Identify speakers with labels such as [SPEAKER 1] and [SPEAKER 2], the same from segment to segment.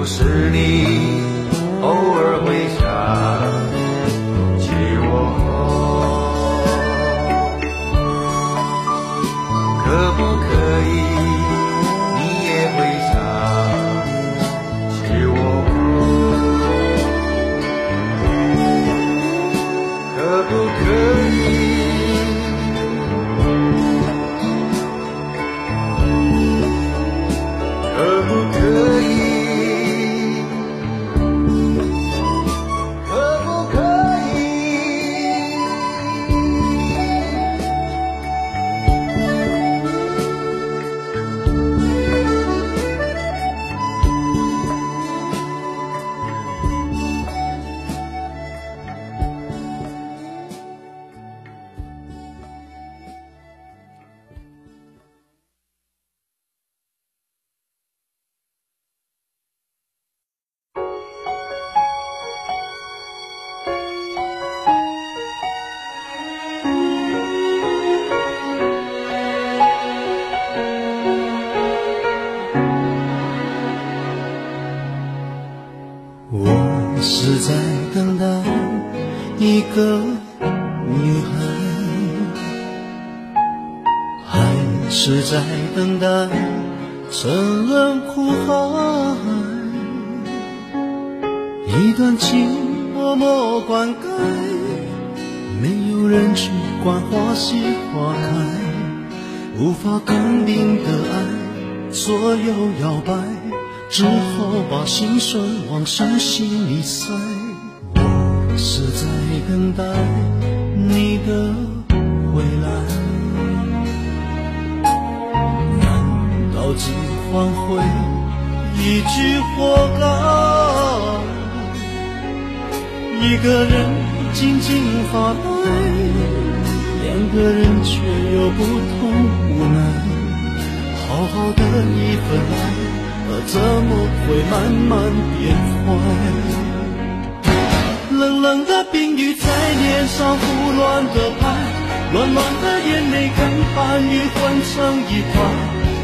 [SPEAKER 1] 就是你偶尔会
[SPEAKER 2] 是在等待沉沦苦海？一段情默默灌溉，没有人去管花谢花开，无法肯定的爱左右摇摆。只好把心酸往深心里塞。我是在等待你的回来，我只换回一句活该？一个人静静发呆，两个人却有不同无奈。好好的一份爱。怎么会慢慢变坏？冷冷的冰雨在脸上胡乱的拍，暖暖的眼泪跟寒雨混成一块，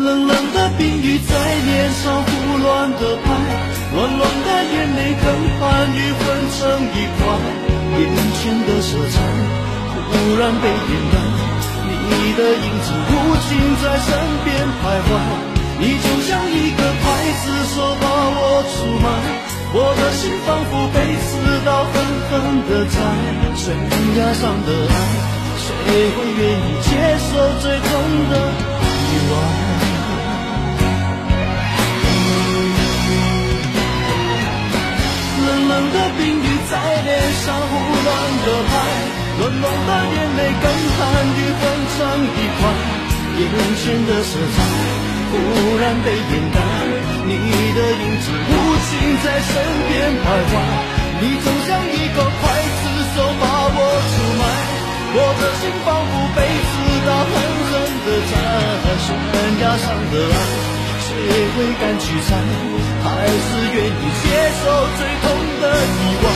[SPEAKER 2] 冷冷的冰雨在脸上胡乱的拍，暖暖的眼泪跟寒雨混成一块，眼前的色彩忽然被掩盖，你的影子无情在身边徘徊，你就像一个刽子手把我出卖，我的心仿佛被刺刀狠狠的宰，悬崖上的爱，谁会愿意接受最痛的？暖暖的眼泪跟寒雨混成一块，眼前的色彩忽然被掩盖，你的影子无情在身边徘徊，你就像一个刽子手把我出卖，我的心仿佛被刺刀狠狠的宰，悬崖上的爱。谁会敢去猜？还是愿意接受最痛的意外？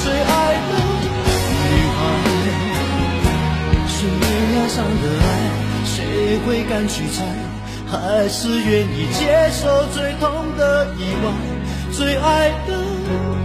[SPEAKER 2] 最爱上的爱，谁会敢去猜？还是愿意接受最痛的意外，最爱的。